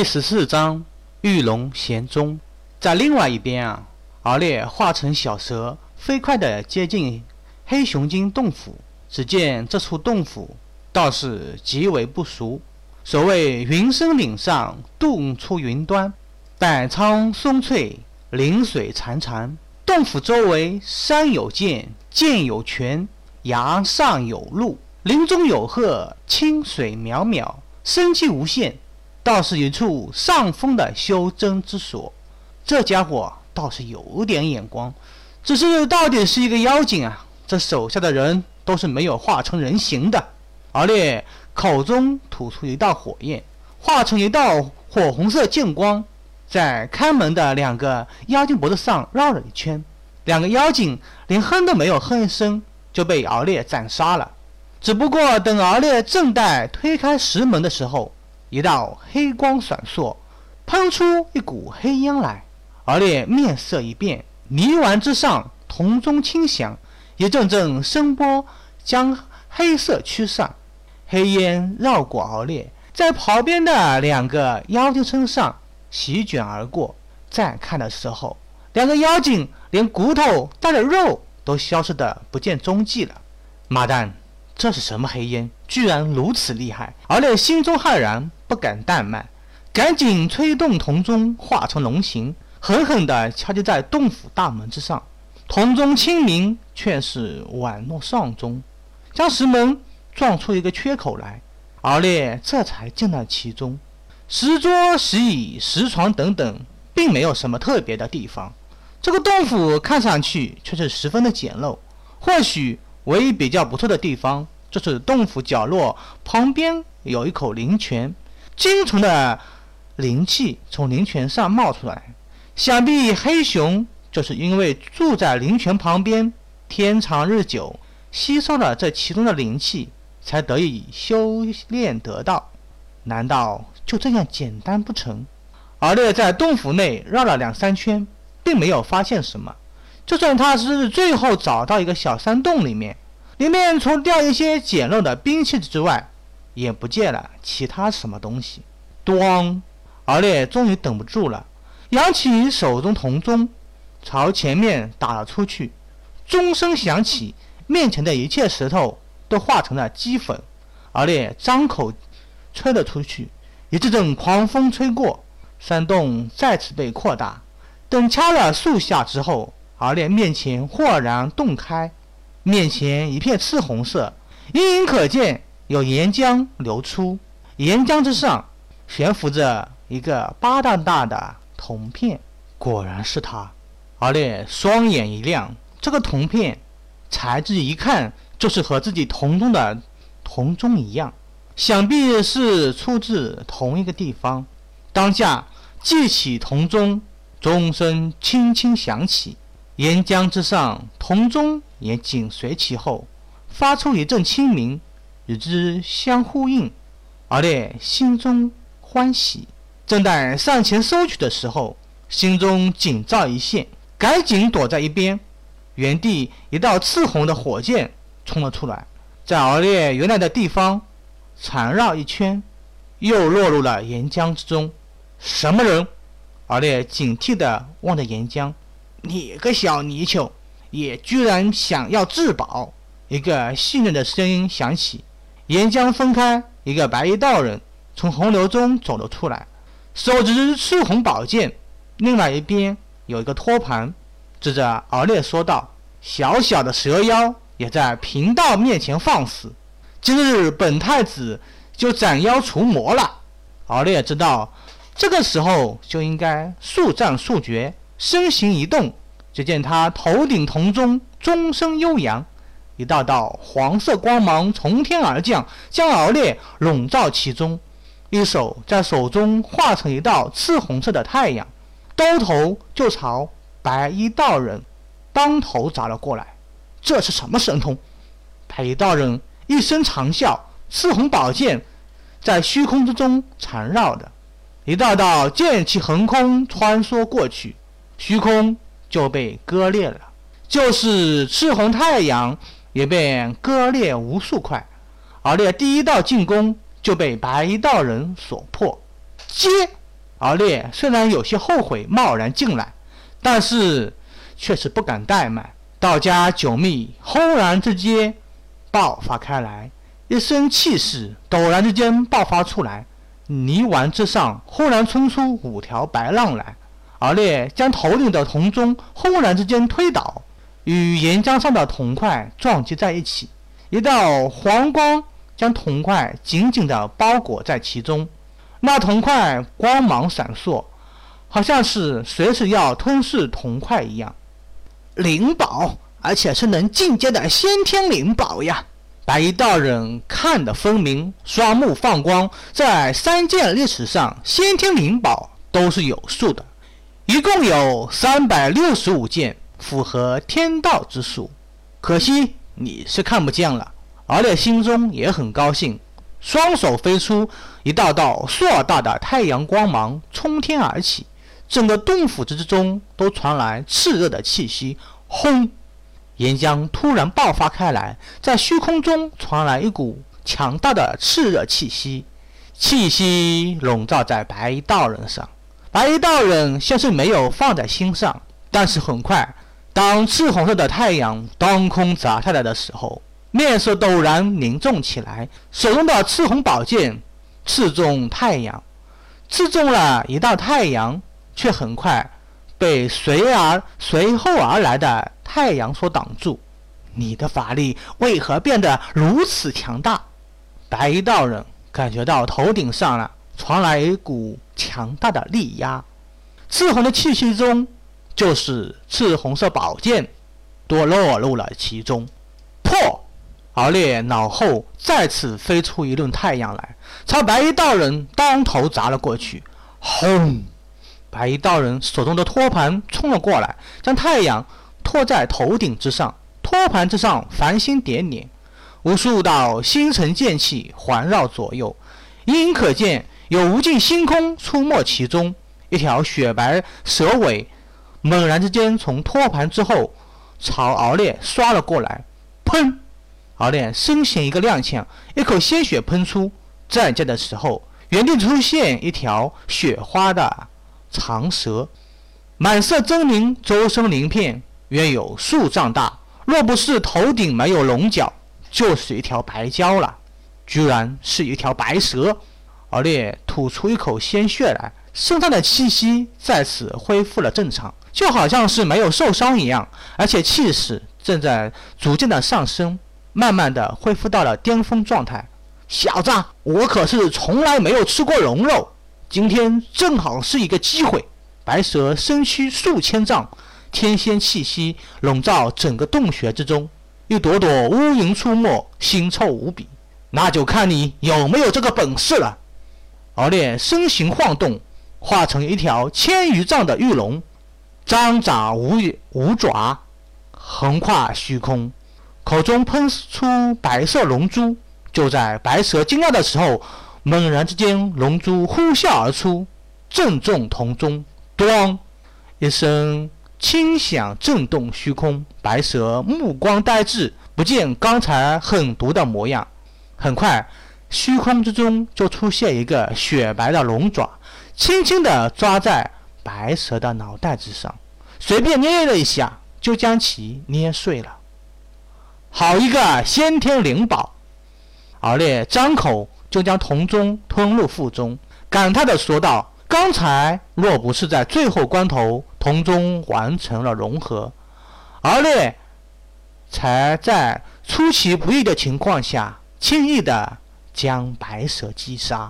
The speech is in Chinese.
第十四章玉龙衔钟。在另外一边啊，敖烈化成小蛇，飞快地接近黑熊精洞府。只见这处洞府倒是极为不俗。所谓云深岭上，洞出云端，百苍松翠，林水潺潺。洞府周围山有涧，涧有泉，崖上有路，林中有壑，清水渺渺，生机无限，倒是一处上风的修真之所。这家伙倒是有点眼光，只是到底是一个妖精啊！这手下的人都是没有化成人形的。敖烈口中吐出一道火焰，化成一道火红色剑光。在看门的两个妖精脖子上绕了一圈，两个妖精连哼都没有哼一声，就被敖烈斩杀了。只不过等敖烈正待推开石门的时候，一道黑光闪烁，喷出一股黑烟来。敖烈面色一变，泥丸之上铜钟轻响，一阵阵声波将黑色驱散，黑烟绕过敖烈，在旁边的两个妖精身上。席卷而过，再看的时候，两个妖精连骨头带着肉都消失的不见踪迹了。妈蛋，这是什么黑烟？居然如此厉害！敖烈心中骇然，不敢怠慢，赶紧催动铜钟化成龙形，狠狠地敲击在洞府大门之上。铜钟清明，却是宛若丧钟，将石门撞出一个缺口来。敖烈这才进了其中。石桌、石椅、石床等等，并没有什么特别的地方。这个洞府看上去却是十分的简陋。或许唯一比较不错的地方，就是洞府角落旁边有一口灵泉，精纯的灵气从灵泉上冒出来。想必黑熊就是因为住在灵泉旁边，天长日久，吸收了这其中的灵气，才得以修炼得道。难道？就这样简单不成？敖烈在洞府内绕了两三圈，并没有发现什么。就算他是最后找到一个小山洞里面，里面除掉一些简陋的兵器之外，也不见了其他什么东西。咣！敖烈终于等不住了，扬起手中铜钟，朝前面打了出去。钟声响起，面前的一切石头都化成了齑粉。敖烈张口吹了出去。一阵阵狂风吹过，山洞再次被扩大。等掐了数下之后，敖烈面前豁然洞开，面前一片赤红色，隐隐可见有岩浆流出。岩浆之上悬浮着一个巴掌大的铜片，果然是他。敖烈双眼一亮，这个铜片材质一看就是和自己铜钟的铜钟一样。想必是出自同一个地方。当下记起铜钟，钟声轻轻响起，岩浆之上，铜钟也紧随其后，发出一阵清明，与之相呼应。敖烈心中欢喜，正待上前收取的时候，心中警兆一现，赶紧躲在一边。原地一道赤红的火箭冲了出来，在敖烈原来的地方。缠绕一圈，又落入了岩浆之中。什么人？敖烈警惕地望着岩浆。你个小泥鳅，也居然想要自保！一个信任的声音响起。岩浆分开，一个白衣道人从洪流中走了出来，手执赤红宝剑。另外一边有一个托盘，指着敖烈说道：“小小的蛇妖，也在贫道面前放肆！”今日本太子就斩妖除魔了。敖烈知道，这个时候就应该速战速决，身形一动，只见他头顶铜钟，钟声悠扬，一道道黄色光芒从天而降，将敖烈笼罩其中。一手在手中化成一道赤红色的太阳，兜头就朝白衣道人当头砸了过来。这是什么神通？白衣道人。一声长啸，赤红宝剑在虚空之中缠绕着，一道道剑气横空穿梭过去，虚空就被割裂了，就是赤红太阳也便割裂无数块。而烈第一道进攻就被白衣道人所破，接而烈虽然有些后悔贸然进来，但是却是不敢怠慢。道家九秘轰然之间爆发开来，一身气势陡然之间爆发出来，泥丸之上忽然冲出五条白浪来。而烈将头顶的铜钟轰然之间推倒，与岩浆上的铜块撞击在一起，一道黄光将铜块紧紧地包裹在其中。那铜块光芒闪烁，好像是随时要吞噬铜块一样。灵宝，而且是能进阶的先天灵宝呀！白衣道人看得分明，双目放光。在三剑历史上，先天灵宝都是有数的，一共有三百六十五件，符合天道之数。可惜你是看不见了。敖烈心中也很高兴。双手飞出，一道道硕大的太阳光芒冲天而起，整个洞府之中都传来炽热的气息。轰！岩浆突然爆发开来，在虚空中传来一股强大的炽热气息，气息笼罩在白衣道人上。白衣道人像是没有放在心上，但是很快，当赤红色的太阳当空砸下来的时候。面色陡然凝重起来，手中的赤红宝剑刺中太阳，刺中了一道太阳，却很快被随而随后而来的太阳所挡住。你的法力为何变得如此强大？白衣道人感觉到头顶上了传来一股强大的力压，赤红的气息中就是赤红色宝剑，都落入了其中。破！敖烈脑后再次飞出一轮太阳来，朝白衣道人当头砸了过去。轰！白衣道人手中的托盘冲了过来，将太阳托在头顶之上。托盘之上繁星点点，无数道星辰剑气环绕左右，隐隐可见有无尽星空出没其中。一条雪白蛇尾猛然之间从托盘之后朝敖烈刷了过来，砰！敖烈身形一个踉跄，一口鲜血喷出。再见的时候，原地出现一条雪花的长蛇，满色狰狞，周身鳞片约有数丈大。若不是头顶没有龙角，就是一条白蛟了。居然是一条白蛇！敖烈吐出一口鲜血来，身上的气息再次恢复了正常，就好像是没有受伤一样，而且气势正在逐渐的上升。慢慢的恢复到了巅峰状态。小子，我可是从来没有吃过龙肉，今天正好是一个机会。白蛇身躯数千丈，天仙气息笼罩整个洞穴之中，一朵朵乌云出没，腥臭无比。那就看你有没有这个本事了。敖烈身形晃动，化成一条千余丈的玉龙，张爪舞舞爪，横跨虚空。口中喷出白色龙珠，就在白蛇惊讶的时候，猛然之间，龙珠呼啸而出，正中瞳中，咣！一声轻响震动虚空。白蛇目光呆滞，不见刚才狠毒的模样。很快，虚空之中就出现一个雪白的龙爪，轻轻地抓在白蛇的脑袋之上，随便捏了一下，就将其捏碎了。好一个先天灵宝！敖烈张口就将铜钟吞入腹中，感叹地说道：“刚才若不是在最后关头，铜钟完成了融合，敖烈才在出其不意的情况下，轻易地将白蛇击杀。”